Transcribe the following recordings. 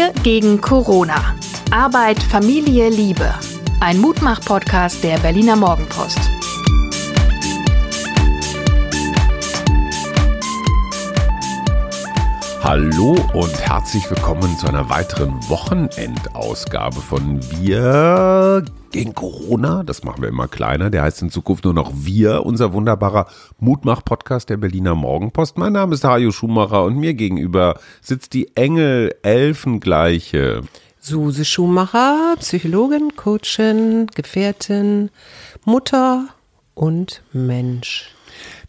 Wir gegen Corona. Arbeit, Familie, Liebe. Ein Mutmach-Podcast der Berliner Morgenpost. Hallo und herzlich willkommen zu einer weiteren Wochenendausgabe von Wir gegen Corona. Das machen wir immer kleiner. Der heißt in Zukunft nur noch Wir, unser wunderbarer Mutmach-Podcast der Berliner Morgenpost. Mein Name ist Hajo Schumacher und mir gegenüber sitzt die Engel-Elfengleiche. Suse Schumacher, Psychologin, Coachin, Gefährtin, Mutter und Mensch.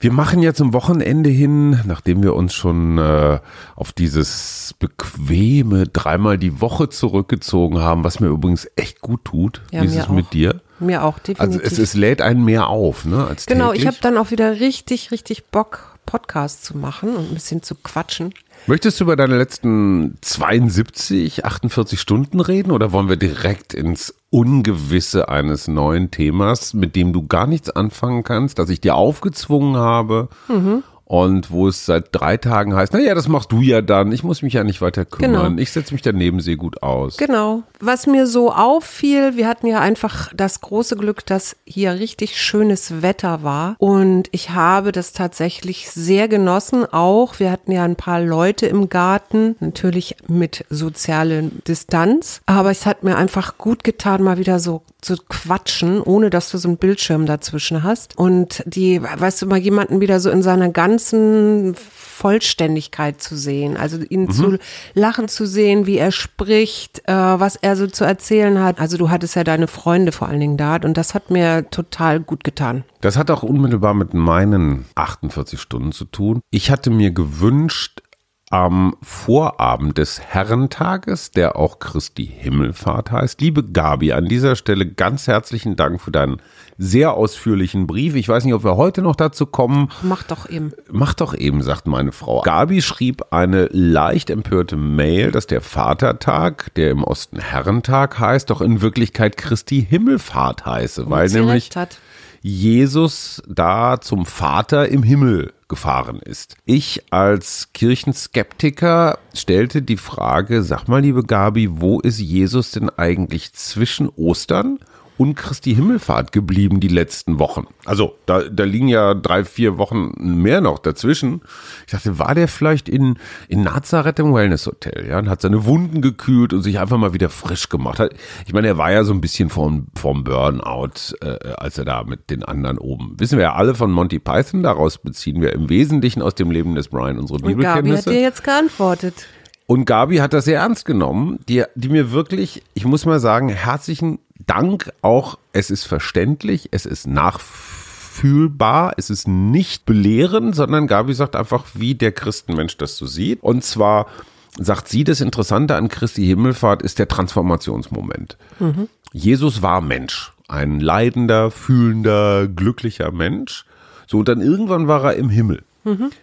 Wir machen ja zum Wochenende hin, nachdem wir uns schon äh, auf dieses bequeme dreimal die Woche zurückgezogen haben, was mir übrigens echt gut tut. Ja, Wie ist es auch. mit dir? Mir auch, definitiv. Also es, es lädt einen mehr auf, ne? Als genau, ich täglich. habe dann auch wieder richtig, richtig Bock, Podcast zu machen und ein bisschen zu quatschen. Möchtest du über deine letzten 72, 48 Stunden reden oder wollen wir direkt ins Ungewisse eines neuen Themas, mit dem du gar nichts anfangen kannst, das ich dir aufgezwungen habe Mhm. Und wo es seit drei Tagen heißt, naja, das machst du ja dann, ich muss mich ja nicht weiter kümmern, Genau. ich setze mich daneben, sehe gut aus. Genau. Was mir so auffiel, wir hatten ja einfach das große Glück, dass hier richtig schönes Wetter war. Und ich habe das tatsächlich sehr genossen. Auch wir hatten ja ein paar Leute im Garten, natürlich mit sozialer Distanz. Aber es hat mir einfach gut getan, mal wieder so zu quatschen, ohne dass du so einen Bildschirm dazwischen hast. Und die, weißt du, mal jemanden wieder so in seiner ganzen Vollständigkeit zu sehen, also ihn zu lachen zu sehen, wie er spricht, äh, was er so zu erzählen hat. Also du hattest ja deine Freunde vor allen Dingen da und das hat mir total gut getan. Das hat auch unmittelbar mit meinen 48 Stunden zu tun. Ich hatte mir gewünscht, am Vorabend des Herrentages, der auch Christi Himmelfahrt heißt. Liebe Gabi, an dieser Stelle ganz herzlichen Dank für deinen sehr ausführlichen Brief. Ich weiß nicht, ob wir heute noch dazu kommen. Mach doch eben. Mach doch eben, sagt meine Frau. Gabi schrieb eine leicht empörte Mail, dass der Vatertag, der im Osten Herrentag heißt, doch in Wirklichkeit Christi Himmelfahrt heiße, weil nämlich. Jesus da zum Vater im Himmel gefahren ist. Ich als Kirchenskeptiker stellte die Frage, sag mal, liebe Gabi, wo ist Jesus denn eigentlich zwischen Ostern und Christi Himmelfahrt geblieben die letzten Wochen? Also da, da liegen ja drei, vier Wochen mehr noch dazwischen. Ich dachte, war der vielleicht in, in Nazareth im Wellness-Hotel, ja, und hat seine Wunden gekühlt und sich einfach mal wieder frisch gemacht. Ich meine, er war ja so ein bisschen vom, vom Burnout, äh, als er da mit den anderen oben. Wissen wir ja alle von Monty Python, daraus beziehen wir im Wesentlichen aus dem Leben des Brian unsere Und Gabi hat dir jetzt geantwortet. Und Gabi hat das sehr ernst genommen, die, die mir wirklich, ich muss mal sagen, herzlichen Dank auch. Es ist verständlich, es ist nachfühlbar, es ist nicht belehrend, sondern Gabi sagt einfach, wie der Christenmensch das so sieht. Und zwar sagt sie, das Interessante an Christi Himmelfahrt ist der Transformationsmoment. Jesus war Mensch, ein leidender, fühlender, glücklicher Mensch. So, und dann irgendwann war er im Himmel.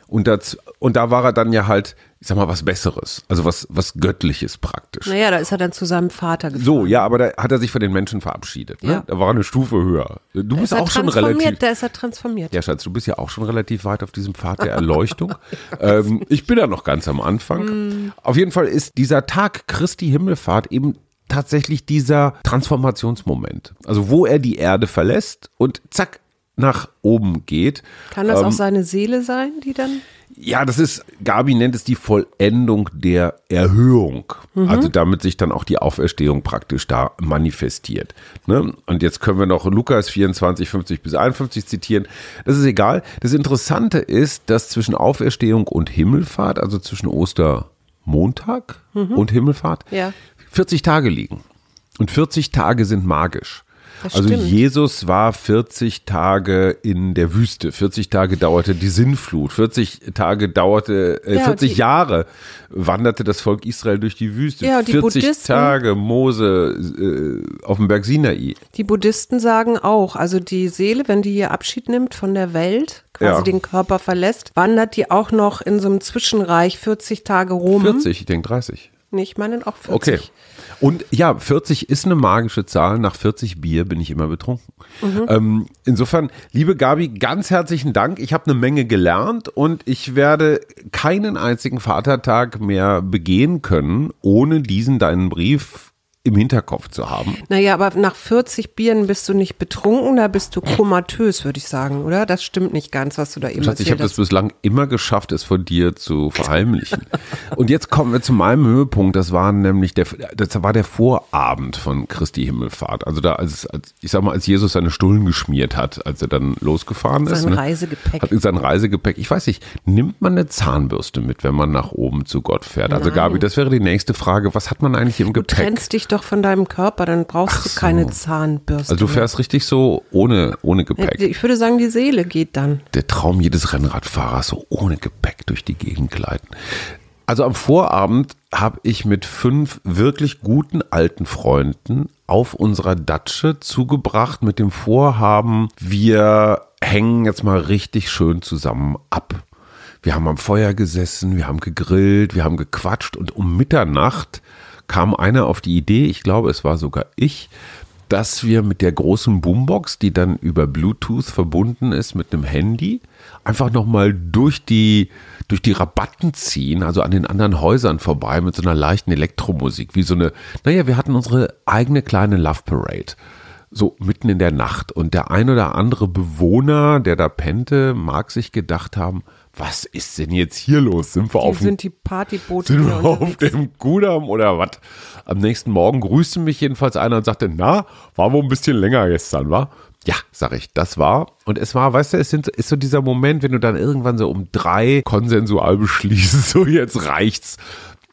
Und, das, und da war er dann ja halt, ich sag mal, was Besseres. Also was, was Göttliches praktisch. Naja, da ist er dann zu seinem Vater gefahren. So, ja, aber da hat er sich von den Menschen verabschiedet. Ne? Ja. Da war eine Stufe höher. Du Da bist ist auch schon relativ. Da ist er transformiert. Ja, Schatz, du bist ja auch schon relativ weit auf diesem Pfad der Erleuchtung. ähm, ich bin ja noch ganz am Anfang. Auf jeden Fall ist dieser Tag Christi Himmelfahrt eben tatsächlich dieser Transformationsmoment. Also wo er die Erde verlässt und zack nach oben geht. Kann das Ähm, auch seine Seele sein, die dann? ja, das ist, Gabi nennt es die Vollendung der Erhöhung. Also damit sich dann auch die Auferstehung praktisch da manifestiert. Ne? Und jetzt können wir noch Lukas 24, 50 bis 51 zitieren. Das ist egal. Das Interessante ist, dass zwischen Auferstehung und Himmelfahrt, also zwischen Ostermontag und Himmelfahrt, Ja. 40 Tage liegen. Und 40 Tage sind magisch. Das also stimmt. Jesus war 40 Tage in der Wüste. 40 Tage dauerte die Sinnflut. 40 Tage dauerte, äh, Ja, 40 die- Jahre wanderte das Volk Israel durch die Wüste. Ja, die 40 Buddhisten- Tage Mose äh, auf dem Berg Sinai. Die Buddhisten sagen auch, also die Seele, wenn die hier Abschied nimmt von der Welt, quasi Ja. den Körper verlässt, wandert die auch noch in so einem Zwischenreich 40 Tage rum. 40, ich denke 30. Nee, ich meine auch 40. Okay. Und ja, 40 ist eine magische Zahl. Nach 40 Bier bin ich immer betrunken. Mhm. Ähm, insofern, liebe Gabi, ganz herzlichen Dank. Ich habe eine Menge gelernt und ich werde keinen einzigen Vatertag mehr begehen können, ohne diesen deinen Brief im Hinterkopf zu haben. Naja, aber nach 40 Bieren bist du nicht betrunken, da bist du komatös, würde ich sagen, oder? Das stimmt nicht ganz, was du da eben Schatz, ich erzählt habe das bislang immer geschafft, es von dir zu verheimlichen. Und jetzt kommen wir zu meinem Höhepunkt. Das war nämlich der, das war der Vorabend von Christi Himmelfahrt. Also da, als, als ich sag mal, als Jesus seine Stullen geschmiert hat, als er dann losgefahren ist. Sein ne? Reisegepäck. Hat sein Reisegepäck. Ich weiß nicht, nimmt man eine Zahnbürste mit, wenn man nach oben zu Gott fährt? Also Nein. Gabi, das wäre die nächste Frage. Was hat man eigentlich im Du Gepäck? trennst dich doch von deinem Körper, dann brauchst du so. keine Zahnbürste. Also du fährst richtig so ohne, ohne. Gepäck. ich würde sagen, die Seele geht dann. der Traum jedes Rennradfahrers, so ohne Gepäck durch die Gegend gleiten. Also am Vorabend habe ich mit fünf wirklich guten alten Freunden auf unserer Datsche zugebracht mit dem Vorhaben, wir hängen jetzt mal richtig schön zusammen ab. Wir haben am Feuer gesessen, wir haben gegrillt, wir haben gequatscht und um Mitternacht kam einer auf die Idee, ich glaube, es war sogar ich, dass wir mit der großen Boombox, die dann über Bluetooth verbunden ist mit einem Handy, einfach nochmal durch die, durch die Rabatten ziehen, also an den anderen Häusern vorbei mit so einer leichten Elektromusik, wie so eine, naja, wir hatten unsere eigene kleine Love Parade. So mitten in der Nacht. Und der ein oder andere Bewohner, der da pennte, mag sich gedacht haben, was ist denn jetzt hier los? Sind wir Die auf dem sind die Partyboote sind wir auf dem Kudamm oder was? Am nächsten Morgen grüßte mich jedenfalls einer und sagte, na, war wohl ein bisschen länger gestern, war? Ja, sag ich, das war. Und es war, weißt du, es sind, ist so dieser Moment, wenn du dann irgendwann so um drei konsensual beschließt, so jetzt reicht's.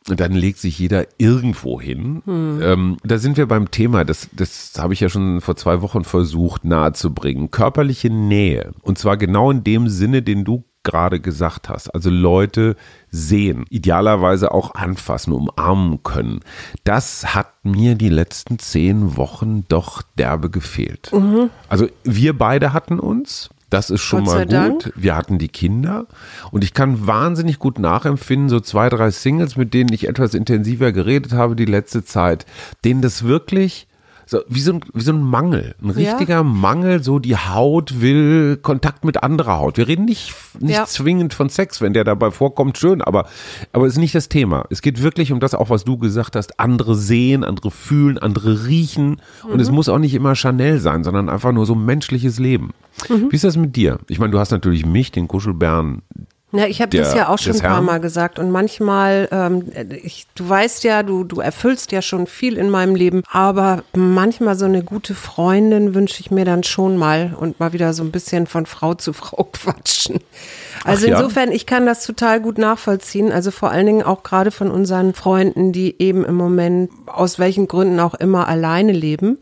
Und dann legt sich jeder irgendwo hin. Ähm, da sind wir beim Thema, das, das habe ich ja schon vor zwei Wochen versucht nahezubringen. Körperliche Nähe. Und zwar genau in dem Sinne, den du gerade gesagt hast. Also Leute sehen, idealerweise auch anfassen, umarmen können. Das hat mir die letzten zehn Wochen doch derbe gefehlt. Also wir beide hatten uns. Das ist schon mal sei Dank. gut. Wir hatten die Kinder und ich kann wahnsinnig gut nachempfinden, so zwei, drei Singles, mit denen ich etwas intensiver geredet habe die letzte Zeit, denen das wirklich so wie so ein, wie so ein Mangel, ein Ja. richtiger Mangel, so die Haut will Kontakt mit anderer Haut. Wir reden nicht, nicht Ja. zwingend von Sex, wenn der dabei vorkommt, schön, aber, aber ist nicht das Thema. Es geht wirklich um das auch, was du gesagt hast, andere sehen, andere fühlen, andere riechen und Mhm. es muss auch nicht immer Chanel sein, sondern einfach nur so menschliches Leben. Mhm. Wie ist das mit dir? Ich meine, du hast natürlich mich, den Kuschelbären, Ja, ich habe das ja auch schon ein paar Herrn. Mal gesagt und manchmal, ähm, ich, du weißt ja, du, du erfüllst ja schon viel in meinem Leben, aber manchmal so eine gute Freundin wünsche ich mir dann schon mal und mal wieder so ein bisschen von Frau zu Frau quatschen. Also ja? insofern, ich kann das total gut nachvollziehen, also vor allen Dingen auch gerade von unseren Freunden, die eben im Moment aus welchen Gründen auch immer alleine leben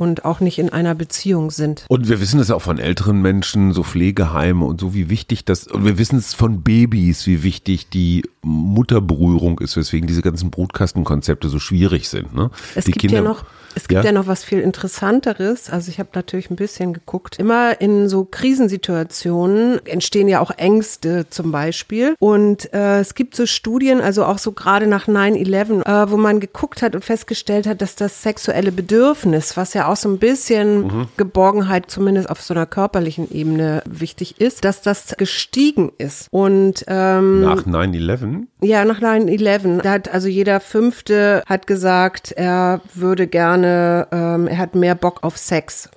und auch nicht in einer Beziehung sind. Und wir wissen es auch von älteren Menschen, so Pflegeheime und so, wie wichtig das, und wir wissen es von Babys, wie wichtig die Mutterberührung ist, weswegen diese ganzen Brutkastenkonzepte so schwierig sind. Ne? Es die gibt ja noch, es gibt ja? noch was viel interessanteres. Also ich habe natürlich ein bisschen geguckt. Immer in so Krisensituationen entstehen ja auch Ängste zum Beispiel. Und äh, es gibt so Studien, also auch so gerade nach 9-11, äh, wo man geguckt hat und festgestellt hat, dass das sexuelle Bedürfnis, was ja auch so ein bisschen Geborgenheit zumindest auf so einer körperlichen Ebene wichtig ist, dass das gestiegen ist. Und ähm, nach 9-11. ja, nach 9-11. Da hat also jeder Fünfte hat gesagt, er würde gerne, ähm, er hat mehr Bock auf Sex.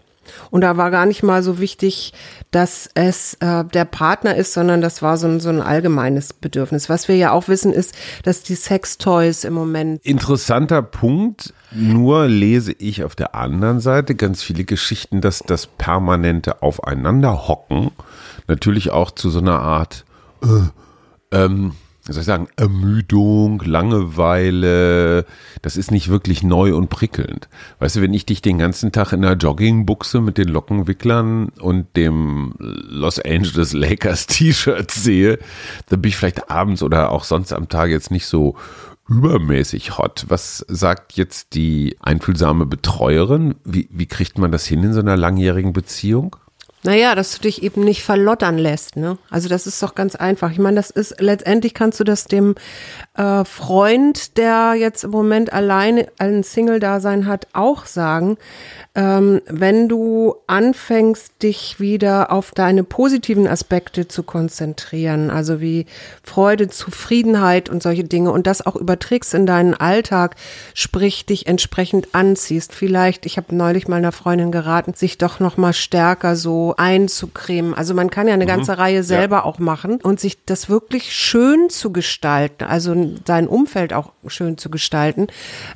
Und da war gar nicht mal so wichtig, dass es äh, der Partner ist, sondern das war so ein, so ein allgemeines Bedürfnis. Was wir ja auch wissen, ist, dass die Sextoys im Moment Interessanter Punkt. Nur lese ich auf der anderen Seite ganz viele Geschichten, dass das permanente Aufeinanderhocken natürlich auch zu so einer Art, äh, ähm, soll ich sagen, Ermüdung, Langeweile, das ist nicht wirklich neu und prickelnd. Weißt du, wenn ich dich den ganzen Tag in einer Joggingbuchse mit den Lockenwicklern und dem Los Angeles Lakers T-Shirt sehe, dann bin ich vielleicht abends oder auch sonst am Tag jetzt nicht so übermäßig hot. Was sagt jetzt die einfühlsame Betreuerin? Wie, wie kriegt man das hin in so einer langjährigen Beziehung? Naja, dass du dich eben nicht verlottern lässt, ne? Also das ist doch ganz einfach. Ich meine, das ist letztendlich kannst du das dem äh, Freund, der jetzt im Moment alleine ein Single-Dasein hat, auch sagen. Ähm, wenn du anfängst, dich wieder auf deine positiven Aspekte zu konzentrieren, also wie Freude, Zufriedenheit und solche Dinge und das auch überträgst in deinen Alltag, sprich dich entsprechend anziehst. Vielleicht, ich habe neulich mal einer Freundin geraten, sich doch noch mal stärker so einzucremen. Also man kann ja eine ganze Reihe selber ja. auch machen und sich das wirklich schön zu gestalten, also sein Umfeld auch schön zu gestalten,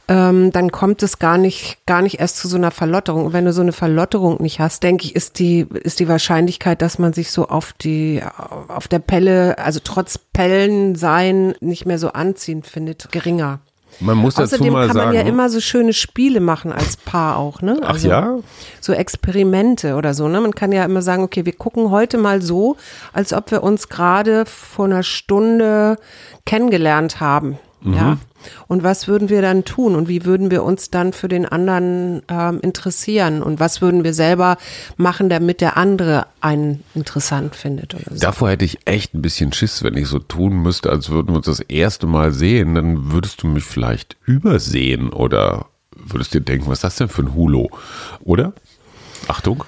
ähm, dann kommt es gar nicht, gar nicht erst zu so einer Verlotterung Verlotterung. Und wenn du so eine Verlotterung nicht hast, denke ich, ist die, ist die Wahrscheinlichkeit, dass man sich so auf die, auf der Pelle, also trotz Pellen sein, nicht mehr so anziehend findet, geringer. Man muss dazu Außerdem mal kann man sagen, ja immer so schöne Spiele machen als Paar auch, ne? Ach ja? So Experimente oder so, ne? Man kann ja immer sagen, okay, wir gucken heute mal so, als ob wir uns gerade vor einer Stunde kennengelernt haben. Mhm. Ja. Und was würden wir dann tun und wie würden wir uns dann für den anderen ähm, interessieren und was würden wir selber machen, damit der andere einen interessant findet oder so. Davor hätte ich echt ein bisschen Schiss, wenn ich so tun müsste, als würden wir uns das erste Mal sehen, dann würdest du mich vielleicht übersehen oder würdest dir denken, was ist das denn für ein Hulo, oder? Achtung.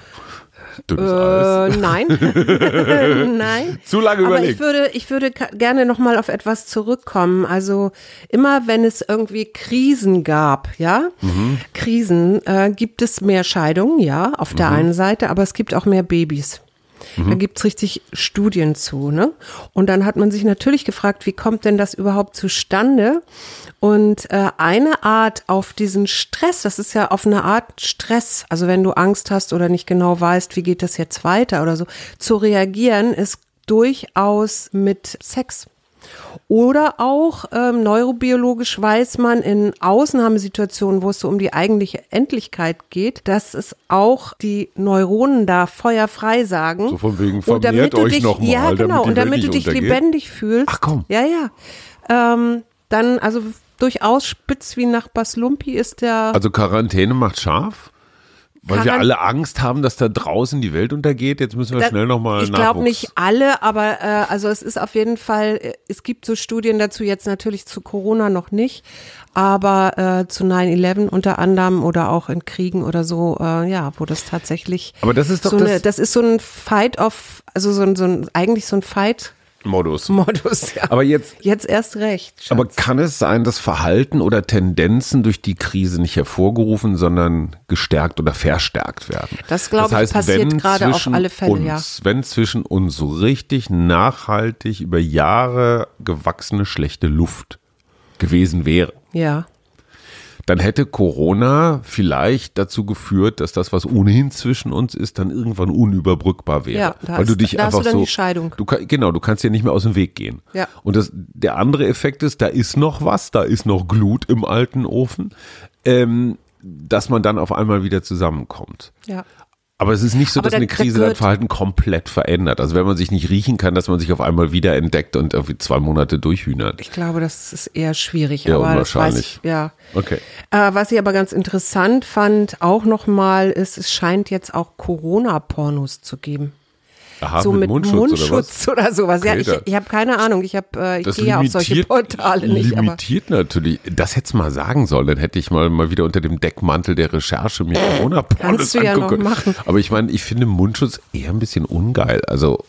Dünnes äh, Nein. nein. Zu lange Aber überlegt. ich würde, ich würde gerne nochmal auf etwas zurückkommen. Also immer wenn es irgendwie Krisen gab, ja, mhm. Krisen, äh, gibt es mehr Scheidungen, ja, auf der mhm. einen Seite, aber es gibt auch mehr Babys. Mhm. Da gibt's richtig Studien zu. Ne? Und dann hat man sich natürlich gefragt, wie kommt denn das überhaupt zustande? Und äh, eine Art auf diesen Stress, das ist ja auf eine Art Stress, also wenn du Angst hast oder nicht genau weißt, wie geht das jetzt weiter oder so, zu reagieren, ist durchaus mit Sex. Oder auch ähm, neurobiologisch weiß man in Ausnahmesituationen, wo es so um die eigentliche Endlichkeit geht, dass es auch die Neuronen da feuerfrei sagen. So von wegen vermehrt euch nochmal. Ja, genau. und damit du dich untergeht. lebendig fühlst. Ach komm. Ja, ja. Ähm, dann, also durchaus spitz wie Nachbars Lumpi ist der. Also Quarantäne macht scharf? Weil wir alle Angst haben, dass da draußen die Welt untergeht. Jetzt müssen wir Da- schnell nochmal Ich glaube nicht alle, aber äh, also es ist auf jeden Fall, äh, es gibt so Studien dazu, jetzt natürlich zu Corona noch nicht, aber äh, zu 9-11 unter anderem oder auch in Kriegen oder so, äh, ja, wo das tatsächlich Aber das ist doch so eine, das- das ist so ein Fight-off, also so ein, so ein eigentlich so ein Fight-Modus, Modus. ja. Aber jetzt, Jetzt erst recht. Schatz. aber kann es sein, dass Verhalten oder Tendenzen durch die Krise nicht hervorgerufen, sondern gestärkt oder verstärkt werden? Das, glaube ich, heißt, passiert wenn gerade auf alle Fälle, uns, ja. Wenn zwischen uns so richtig nachhaltig über Jahre gewachsene schlechte Luft gewesen wäre, ja. Dann hätte Corona vielleicht dazu geführt, dass das, was ohnehin zwischen uns ist, dann irgendwann unüberbrückbar wäre. Ja, da weil du hast- dich da hast einfach du dann so, die Scheidung. Du, genau, du kannst ja nicht mehr aus dem Weg gehen. Ja. Und das, der andere Effekt ist, da ist noch was, da ist noch Glut im alten Ofen, ähm, dass man dann auf einmal wieder zusammenkommt. Ja. Aber es ist nicht so, dass eine da- da Krise dein Verhalten komplett verändert. Also wenn man sich nicht riechen kann, dass man sich auf einmal wieder entdeckt und irgendwie zwei Monate durchhühnert. Ich glaube, das ist eher schwierig. Ja, aber unwahrscheinlich. ich, ja. Okay. Äh, was ich aber ganz interessant fand, auch nochmal, ist, es scheint jetzt auch Corona-Pornos zu geben. Aha, so mit Mundschutz, Mundschutz, oder was? oder, sowas. ja, ich, ich habe keine Ahnung. Ich habe, äh, ich Das gehe ja auf solche Portale nicht. Aber limitiert natürlich. Das hätte es mal sagen sollen, dann hätte ich mal, mal wieder unter dem Deckmantel der Recherche mir Corona-Pornos Kannst du ja machen. Aber ich meine, ich finde Mundschutz eher ein bisschen ungeil. Also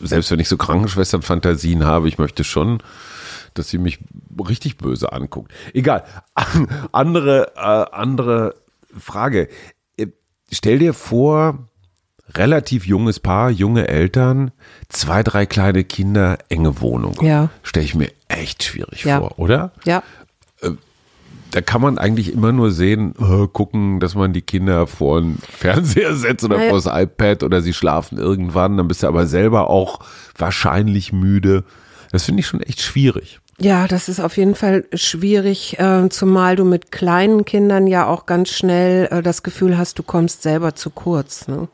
selbst wenn ich so Krankenschwestern-Fantasien habe, ich möchte schon, dass sie mich richtig böse anguckt. Egal. andere, äh, andere Frage. Äh, Stell dir vor, relativ junges Paar, junge Eltern, zwei, drei kleine Kinder, enge Wohnung. Ja. Stelle ich mir echt schwierig Ja. vor, oder? ja, Da kann man eigentlich immer nur sehen, äh, gucken, dass man die Kinder vor den Fernseher setzt oder Naja. vor das iPad oder sie schlafen irgendwann, dann bist du aber selber auch wahrscheinlich müde. Das finde ich schon echt schwierig. Ja, das ist auf jeden Fall schwierig, äh, zumal du mit kleinen Kindern ja auch ganz schnell äh, das Gefühl hast, du kommst selber zu kurz. Ne?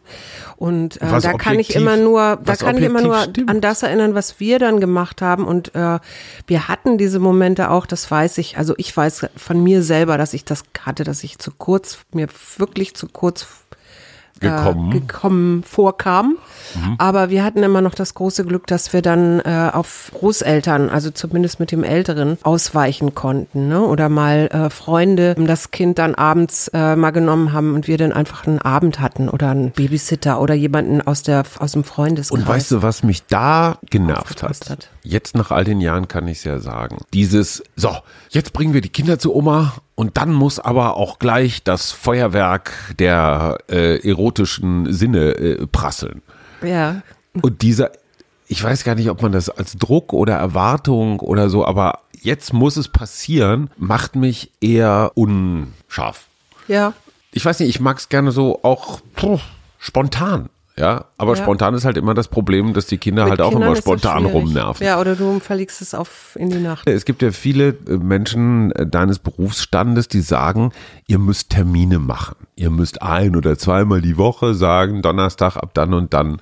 Und äh, da kann ich immer nur, da kann ich immer nur stimmt. an das erinnern, was wir dann gemacht haben. Und äh, wir hatten diese Momente auch, das weiß ich, also ich weiß von mir selber, dass ich das hatte, dass ich zu kurz, mir wirklich zu kurz Gekommen. Äh, gekommen vorkam. Aber wir hatten immer noch das große Glück, dass wir dann äh, auf Großeltern, also zumindest mit dem Älteren, ausweichen konnten. Ne? Oder mal äh, Freunde das Kind dann abends äh, mal genommen haben und wir dann einfach einen Abend hatten oder einen Babysitter oder jemanden aus, der, aus dem Freundeskreis. Und weißt du, was mich da genervt hat? hat. Jetzt nach all den Jahren kann ich es ja sagen. Dieses, so, jetzt bringen wir die Kinder zu Oma und dann muss aber auch gleich das Feuerwerk der äh, erotischen Sinne äh, prasseln. Ja, Und dieser, ich weiß gar nicht, ob man das als Druck oder Erwartung oder so, aber jetzt muss es passieren, macht mich eher unscharf. ja. Ich weiß nicht, ich mag es gerne so auch puh, spontan. Ja, aber Ja. spontan ist halt immer das Problem, dass die Kinder Mit halt auch Kindern immer spontan rumnerven. Ja, oder du verlegst es auf in die Nacht. Es gibt ja viele äh, Menschen äh, deines Berufsstandes, die sagen, ihr müsst Termine machen. Ihr müsst ein oder zweimal die Woche sagen, Donnerstag ab dann und dann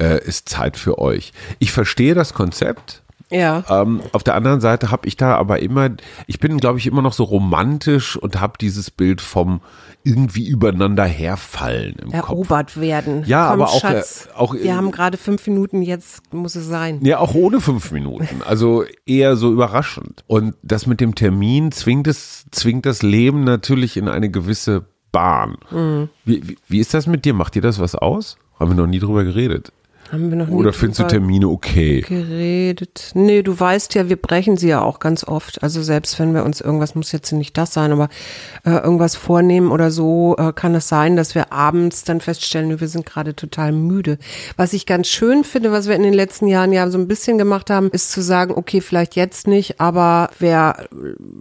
äh, ist Zeit für euch. Ich verstehe das Konzept. Ja. Ähm, auf der anderen Seite habe ich da aber immer, ich bin, glaube ich, immer noch so romantisch und habe dieses Bild vom irgendwie übereinander herfallen im Kopf. Erobert werden. Ja, Komm, aber auch, Schatz, äh, auch, wir äh, haben gerade fünf Minuten, jetzt muss es sein. Ja, auch ohne fünf Minuten. Also eher so überraschend. Und das mit dem Termin zwingt es, zwingt das Leben natürlich in eine gewisse Bahn. Mhm. Wie, wie, wie ist das mit dir? Macht dir das was aus? Haben wir noch nie drüber geredet. Haben wir noch Oder findest du Termine okay? geredet? Nee, du weißt ja, wir brechen sie ja auch ganz oft. Also selbst wenn wir uns irgendwas, muss jetzt nicht das sein, aber äh, irgendwas vornehmen oder so, äh, kann es sein, dass wir abends dann feststellen, wir sind gerade total müde. Was ich ganz schön finde, was wir in den letzten Jahren ja so ein bisschen gemacht haben, ist zu sagen, okay, vielleicht jetzt nicht, aber wer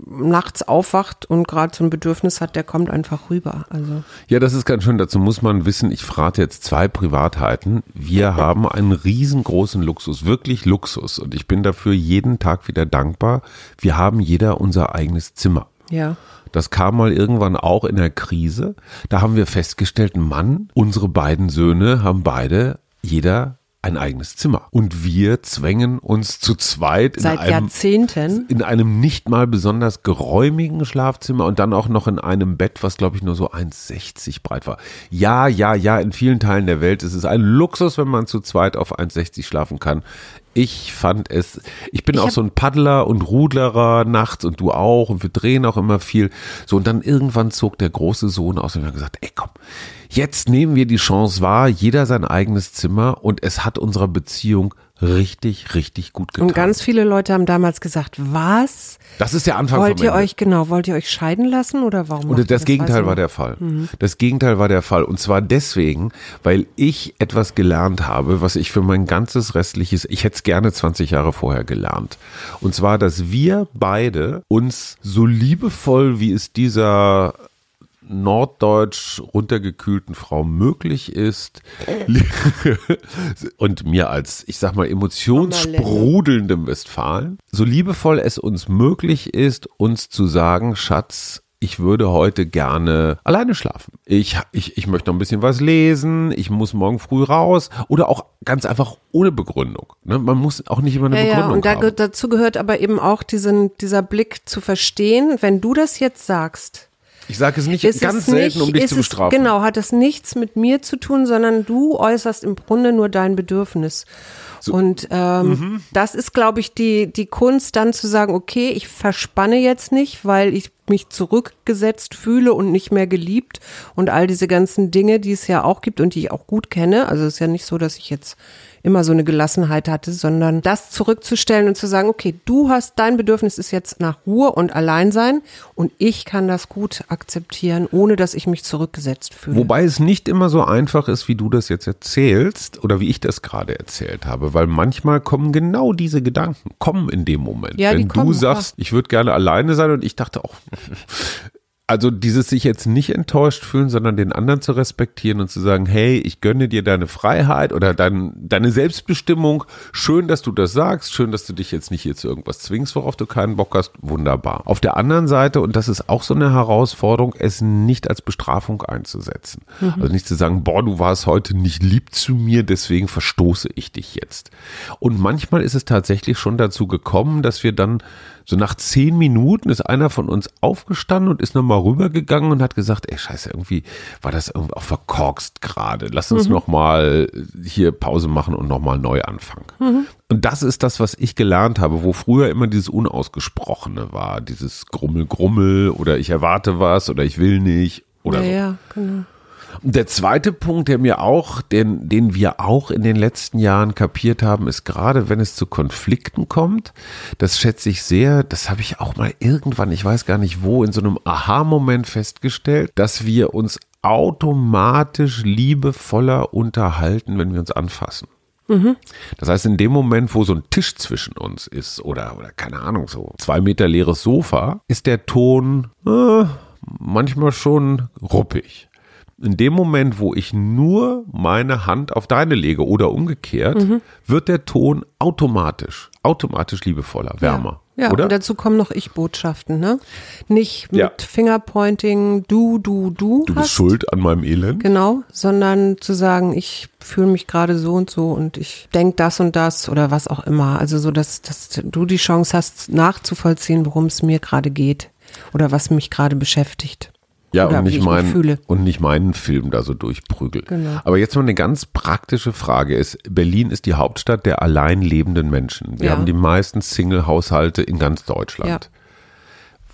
nachts aufwacht und gerade so ein Bedürfnis hat, der kommt einfach rüber. Also Ja, das ist ganz schön. Dazu muss man wissen, ich verrate jetzt zwei Privatheiten. Wir haben einen riesengroßen Luxus, wirklich Luxus. Und ich bin dafür jeden Tag wieder dankbar. Wir haben jeder unser eigenes Zimmer. ja. Das kam mal irgendwann auch in der Krise. Da haben wir festgestellt, Mann, unsere beiden Söhne haben beide jeder ein eigenes Zimmer. Und wir zwängen uns zu zweit in Seit einem Jahrzehnten. in einem nicht mal besonders geräumigen Schlafzimmer und dann auch noch in einem Bett, was glaube ich nur so 1,60 breit war. Ja, ja, ja, in vielen Teilen der Welt ist es ein Luxus, wenn man zu zweit auf 1,60 schlafen kann. Ich fand es, ich bin Ich auch so ein Paddler und Rudlerer nachts und du auch und wir drehen auch immer viel. So und dann irgendwann zog der große Sohn aus und hat gesagt, ey komm, jetzt nehmen wir die Chance wahr, jeder sein eigenes Zimmer und es hat unserer Beziehung richtig, richtig gut getan. Und ganz viele Leute haben damals gesagt, was? das ist der Anfang Wollt ihr euch, genau, wollt ihr euch scheiden lassen oder warum? Und das Gegenteil Weiß war der Fall. Das Gegenteil war der Fall. Und zwar deswegen, weil ich etwas gelernt habe, was ich für mein ganzes restliches, ich hätte es gerne 20 Jahre vorher gelernt. Und zwar, dass wir beide uns so liebevoll, wie es dieser norddeutsch runtergekühlten Frau möglich ist und mir als, ich sag mal, emotionssprudelndem Westfalen, so liebevoll es uns möglich ist, uns zu sagen, Schatz, ich würde heute gerne alleine schlafen. Ich, ich, ich möchte noch ein bisschen was lesen, ich muss morgen früh raus oder auch ganz einfach ohne Begründung. Ne? Man muss auch nicht immer eine Ja, ja, Begründung und da, dazu gehört aber eben auch diesen, dieser Blick zu verstehen, wenn du das jetzt sagst, Ich sage es nicht ist ganz es selten, nicht, um dich zu es, bestrafen. Genau, hat es nichts mit mir zu tun, sondern du äußerst im Grunde nur dein Bedürfnis. Und ähm, Mhm. das ist, glaube ich, die, die Kunst, dann zu sagen, okay, ich verspanne jetzt nicht, weil ich mich zurückgesetzt fühle und nicht mehr geliebt und all diese ganzen Dinge, die es ja auch gibt und die ich auch gut kenne. Also es ist ja nicht so, dass ich jetzt immer so eine Gelassenheit hatte, sondern das zurückzustellen und zu sagen, okay, du hast, dein Bedürfnis ist jetzt nach Ruhe und Alleinsein und ich kann das gut akzeptieren, ohne dass ich mich zurückgesetzt fühle. Wobei es nicht immer so einfach ist, wie du das jetzt erzählst oder wie ich das gerade erzählt habe, weil manchmal kommen genau diese Gedanken, kommen in dem Moment. Ja, Wenn du sagst, ich würde gerne alleine sein und ich dachte auch, also dieses sich jetzt nicht enttäuscht fühlen, sondern den anderen zu respektieren und zu sagen, hey, ich gönne dir deine Freiheit oder dein, deine Selbstbestimmung. Schön, dass du das sagst. Schön, dass du dich jetzt nicht hier zu irgendwas zwingst, worauf du keinen Bock hast. Wunderbar. Auf der anderen Seite, und das ist auch so eine Herausforderung, es nicht als Bestrafung einzusetzen. Also nicht zu sagen, boah, du warst heute nicht lieb zu mir, deswegen verstoße ich dich jetzt. Und manchmal ist es tatsächlich schon dazu gekommen, dass wir dann so nach zehn Minuten ist einer von uns aufgestanden und ist nochmal rübergegangen und hat gesagt, ey scheiße, irgendwie war das irgendwie auch verkorkst gerade. Lass uns mhm. noch mal hier Pause machen und noch mal neu anfangen. Mhm. Und das ist das, was ich gelernt habe, wo früher immer dieses Unausgesprochene war, dieses Grummel, Grummel oder ich erwarte was oder ich will nicht oder ja, so. Ja, genau. Der zweite Punkt, der mir auch, den, den wir auch in den letzten Jahren kapiert haben, ist gerade, wenn es zu Konflikten kommt, das schätze ich sehr, das habe ich auch mal irgendwann, ich weiß gar nicht wo, in so einem Aha-Moment festgestellt, dass wir uns automatisch liebevoller unterhalten, wenn wir uns anfassen. Mhm. Das heißt, in dem Moment, wo so ein Tisch zwischen uns ist oder, oder keine Ahnung, so zwei Meter leeres Sofa, ist der Ton äh, manchmal schon ruppig in dem Moment, wo ich nur meine Hand auf deine lege oder umgekehrt, mhm. wird der Ton automatisch, automatisch liebevoller, wärmer. Ja, ja oder? und dazu kommen noch Ich-Botschaften, ne? Nicht mit ja. Fingerpointing, du, du, du. Du bist schuld an meinem Elend. Genau, sondern zu sagen, ich fühle mich gerade so und so und ich denke das und das oder was auch immer. Also so, dass, dass du die Chance hast, nachzuvollziehen, worum es mir gerade geht oder was mich gerade beschäftigt. Ja, und nicht, mein, und nicht meinen Film da so durchprügel. Genau. Aber jetzt mal eine ganz praktische Frage ist, Berlin ist die Hauptstadt der allein lebenden Menschen. Wir ja. haben die meisten Single-Haushalte in ganz Deutschland. Ja.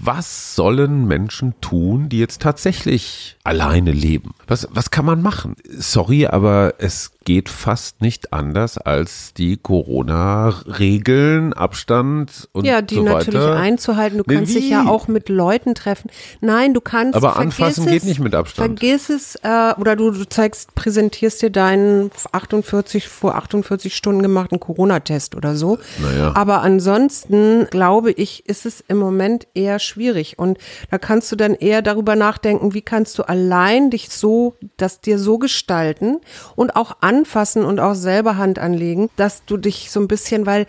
Was sollen Menschen tun, die jetzt tatsächlich alleine leben? Was, was kann man machen? Sorry, aber es geht fast nicht anders als die Corona-Regeln, Abstand und Ja, die so natürlich einzuhalten. Du kannst Wie? dich ja auch mit Leuten treffen. Nein, du kannst. Aber anfassen es, geht nicht mit Abstand. Vergiss es, äh, oder du, du zeigst, präsentierst dir deinen 48 vor 48 Stunden gemachten Corona-Test oder so. Naja. Aber ansonsten glaube ich, ist es im Moment eher schwierig. Und da kannst du dann eher darüber nachdenken, wie kannst du allein dich so, das dir so gestalten und auch an anfassen und auch selber Hand anlegen, dass du dich so ein bisschen, weil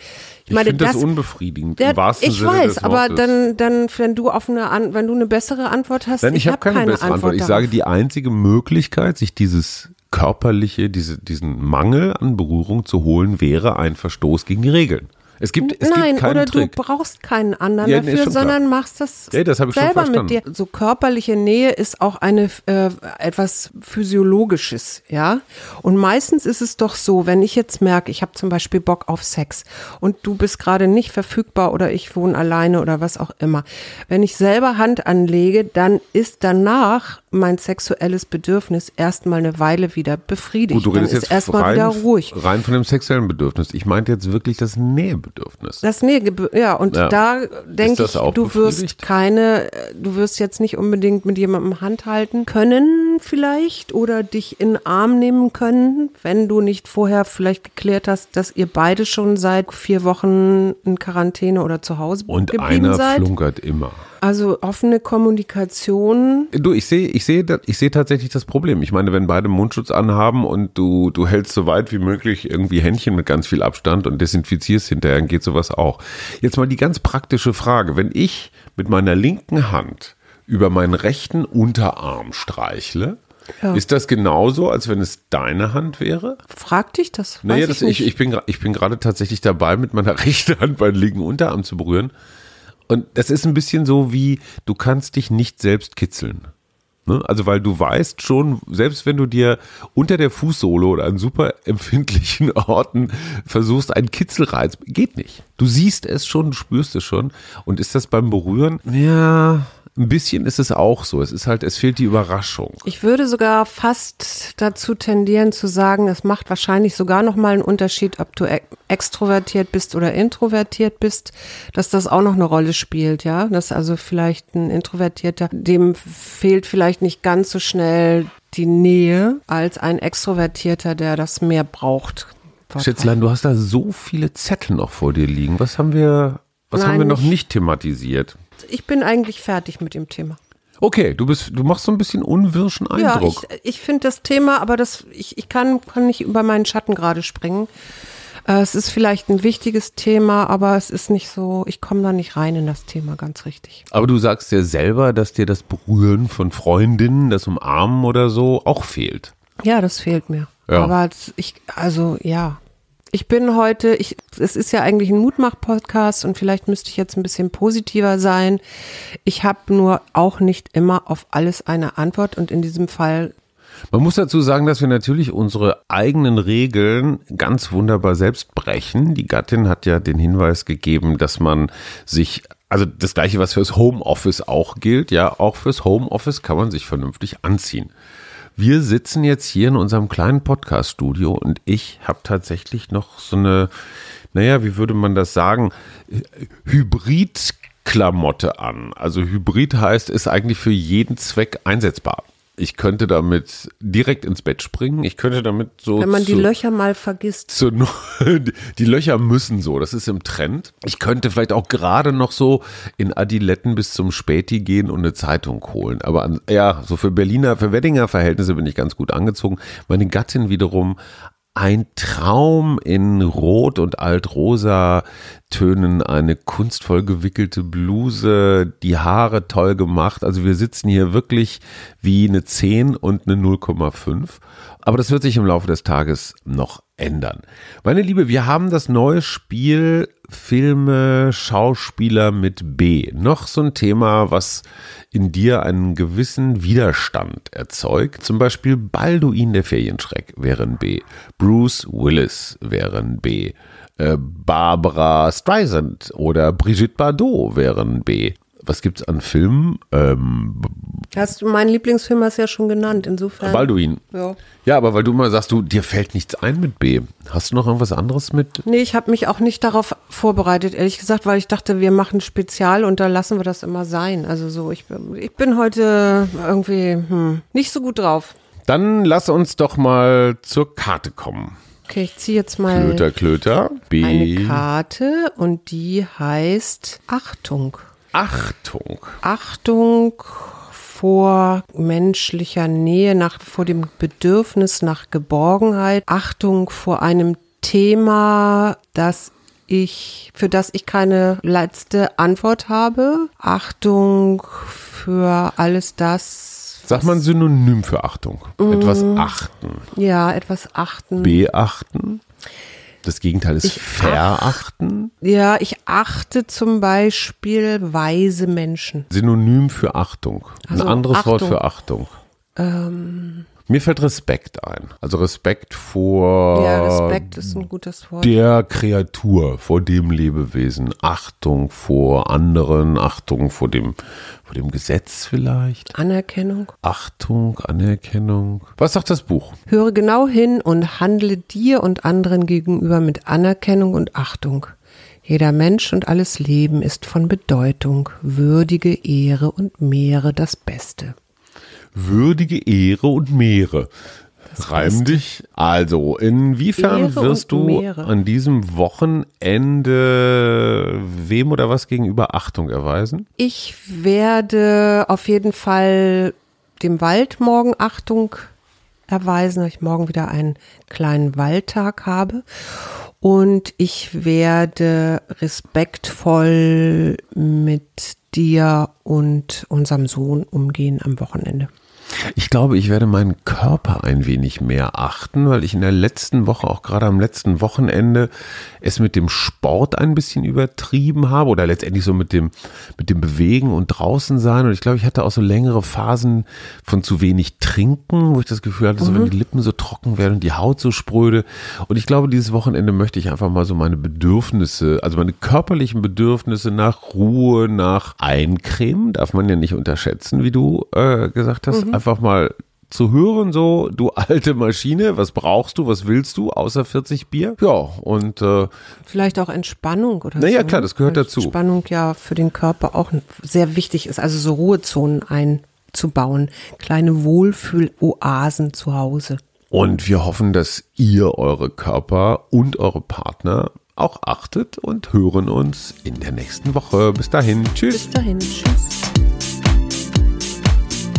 ich, meine, das, das unbefriedigend der, im wahrsten ich Sinne weiß, aber dann, dann, wenn du auf eine, wenn du eine bessere Antwort hast, Nein, ich, ich habe hab keine, keine, bessere Antwort. Antwort ich sage, die einzige Möglichkeit, sich dieses körperliche, diese, diesen Mangel an Berührung zu holen, wäre ein Verstoß gegen die Regeln. Es gibt, es Nein, gibt keinen oder Trick. du brauchst keinen anderen ja, dafür, sondern klar. machst das, ja, das selber mit dir. So körperliche Nähe ist auch eine äh, etwas physiologisches, ja. Und meistens ist es doch so, wenn ich jetzt merke, ich habe zum Beispiel Bock auf Sex und du bist gerade nicht verfügbar oder ich wohne alleine oder was auch immer. Wenn ich selber Hand anlege, dann ist danach mein sexuelles Bedürfnis erstmal eine Weile wieder befriedigt. Gut, du redest jetzt erstmal wieder ruhig. Rein von dem sexuellen Bedürfnis. Ich meinte jetzt wirklich das Nähebedürfnis. Das Nähebedürfnis, ja. Und ja. da denke ich, du wirst keine, du wirst jetzt nicht unbedingt mit jemandem Hand halten können vielleicht oder dich in den Arm nehmen können, wenn du nicht vorher vielleicht geklärt hast, dass ihr beide schon seit vier Wochen in Quarantäne oder zu Hause Und geblieben seid. Und einer flunkert immer. Also offene Kommunikation. Du, ich sehe, ich sehe, ich sehe tatsächlich das Problem. Ich meine, wenn beide Mundschutz anhaben und du, du hältst so weit wie möglich irgendwie Händchen mit ganz viel Abstand und desinfizierst hinterher, dann geht sowas auch. Jetzt mal die ganz praktische Frage. Wenn ich mit meiner linken Hand über meinen rechten Unterarm streichle, ja. Ist das genauso, als wenn es deine Hand wäre? Frag dich das. Naja, das, ich, ich, ich, bin, ich bin gerade tatsächlich dabei, mit meiner rechten Hand meinen linken Unterarm zu berühren. Und das ist ein bisschen so wie, du kannst dich nicht selbst kitzeln. Ne? Also, weil du weißt schon, selbst wenn du dir unter der Fußsohle oder an super empfindlichen Orten versuchst, einen Kitzelreiz, geht nicht. Du siehst es schon, du spürst es schon. Und ist das beim Berühren? Ja, ein bisschen ist es auch so. Es ist halt, es fehlt die Überraschung. Ich würde sogar fast dazu tendieren zu sagen, es macht wahrscheinlich sogar noch mal einen Unterschied, ob du extrovertiert bist oder introvertiert bist, dass das auch noch eine Rolle spielt, ja. Dass also vielleicht ein Introvertierter, dem fehlt vielleicht nicht ganz so schnell die Nähe als ein Extrovertierter, der das mehr braucht. Schätzlein, du hast da so viele Zettel noch vor dir liegen. Was haben wir, was Nein, haben wir noch nicht thematisiert? ich bin eigentlich fertig mit dem Thema. Okay, du bist, du machst so ein bisschen unwirschen Eindruck. Ja, ich, ich finde das Thema, aber das, ich, ich kann, kann nicht über meinen Schatten gerade springen. Äh, es ist vielleicht ein wichtiges Thema, aber es ist nicht so, ich komme da nicht rein in das Thema ganz richtig. Aber du sagst ja selber, dass dir das Berühren von Freundinnen, das Umarmen oder so auch fehlt. Ja, das fehlt mir. Ja. Aber ich, also ja, ich bin heute, ich es ist ja eigentlich ein Mutmach-Podcast und vielleicht müsste ich jetzt ein bisschen positiver sein. Ich habe nur auch nicht immer auf alles eine Antwort und in diesem Fall man muss dazu sagen, dass wir natürlich unsere eigenen Regeln ganz wunderbar selbst brechen. Die Gattin hat ja den Hinweis gegeben, dass man sich also das gleiche, was fürs Homeoffice auch gilt, ja, auch fürs Homeoffice kann man sich vernünftig anziehen. Wir sitzen jetzt hier in unserem kleinen Podcast-Studio und ich habe tatsächlich noch so eine, naja, wie würde man das sagen, Hybrid-Klamotte an. Also Hybrid heißt, ist eigentlich für jeden Zweck einsetzbar. Ich könnte damit direkt ins Bett springen. Ich könnte damit so. Wenn man zu, die Löcher mal vergisst. Zu, die Löcher müssen so. Das ist im Trend. Ich könnte vielleicht auch gerade noch so in Adiletten bis zum Späti gehen und eine Zeitung holen. Aber an, ja, so für Berliner, für Weddinger Verhältnisse bin ich ganz gut angezogen. Meine Gattin wiederum ein Traum in Rot und Altrosa Tönen, eine kunstvoll gewickelte Bluse, die Haare toll gemacht. Also wir sitzen hier wirklich wie eine 10 und eine 0,5. Aber das wird sich im Laufe des Tages noch ändern. Meine Liebe, wir haben das neue Spiel Filme, Schauspieler mit B. Noch so ein Thema, was in dir einen gewissen Widerstand erzeugt. Zum Beispiel Balduin der Ferienschreck wäre ein B. Bruce Willis wäre ein B. Äh, Barbara Streisand oder Brigitte Bardot wären B was gibt's an Filmen? Ähm, hast du meinen Lieblingsfilm hast du ja schon genannt, insofern. Balduin. Ja. Ja, aber weil du mal sagst, du dir fällt nichts ein mit B. Hast du noch irgendwas anderes mit? Nee, ich habe mich auch nicht darauf vorbereitet, ehrlich gesagt, weil ich dachte, wir machen Spezial und da lassen wir das immer sein. Also so, ich, ich bin heute irgendwie hm, nicht so gut drauf. Dann lass uns doch mal zur Karte kommen. Okay, ich ziehe jetzt mal Klöter, Klöter. B. eine Karte und die heißt Achtung. Achtung. Achtung vor menschlicher Nähe, nach, vor dem Bedürfnis nach Geborgenheit, Achtung vor einem Thema, das ich, für das ich keine letzte Antwort habe. Achtung für alles das. Sagt man Synonym für Achtung? Etwas achten. Ja, etwas achten. Beachten. Das Gegenteil ist ich verachten. Ach, ja, ich achte zum Beispiel weise Menschen. Synonym für Achtung. Also Ein anderes Achtung. Wort für Achtung. Ähm, mir fällt Respekt ein. Also Respekt vor ja, Respekt ist ein gutes Wort. der Kreatur, vor dem Lebewesen. Achtung vor anderen, Achtung vor dem, vor dem Gesetz vielleicht. Anerkennung. Achtung, Anerkennung. Was sagt das Buch? Höre genau hin und handle dir und anderen gegenüber mit Anerkennung und Achtung. Jeder Mensch und alles Leben ist von Bedeutung, würdige Ehre und mehre das Beste würdige Ehre und Meere. Reim dich. Also, inwiefern Ehre wirst du an diesem Wochenende wem oder was gegenüber Achtung erweisen? Ich werde auf jeden Fall dem Wald morgen Achtung erweisen, weil ich morgen wieder einen kleinen Waldtag habe. Und ich werde respektvoll mit dir und unserem Sohn umgehen am Wochenende. Ich glaube, ich werde meinen Körper ein wenig mehr achten, weil ich in der letzten Woche, auch gerade am letzten Wochenende, es mit dem Sport ein bisschen übertrieben habe oder letztendlich so mit dem, mit dem Bewegen und draußen sein. Und ich glaube, ich hatte auch so längere Phasen von zu wenig Trinken, wo ich das Gefühl hatte, so wenn mhm. die Lippen so trocken werden und die Haut so spröde. Und ich glaube, dieses Wochenende möchte ich einfach mal so meine Bedürfnisse, also meine körperlichen Bedürfnisse nach Ruhe, nach Eincremen, darf man ja nicht unterschätzen, wie du äh, gesagt hast, mhm einfach mal zu hören, so, du alte Maschine, was brauchst du, was willst du, außer 40 Bier? Ja, und äh, vielleicht auch Entspannung oder naja, so. klar, das gehört dazu. Entspannung ja für den Körper auch sehr wichtig ist, also so Ruhezonen einzubauen, kleine Wohlfühloasen zu Hause. Und wir hoffen, dass ihr eure Körper und eure Partner auch achtet und hören uns in der nächsten Woche. Bis dahin, tschüss. Bis dahin, tschüss.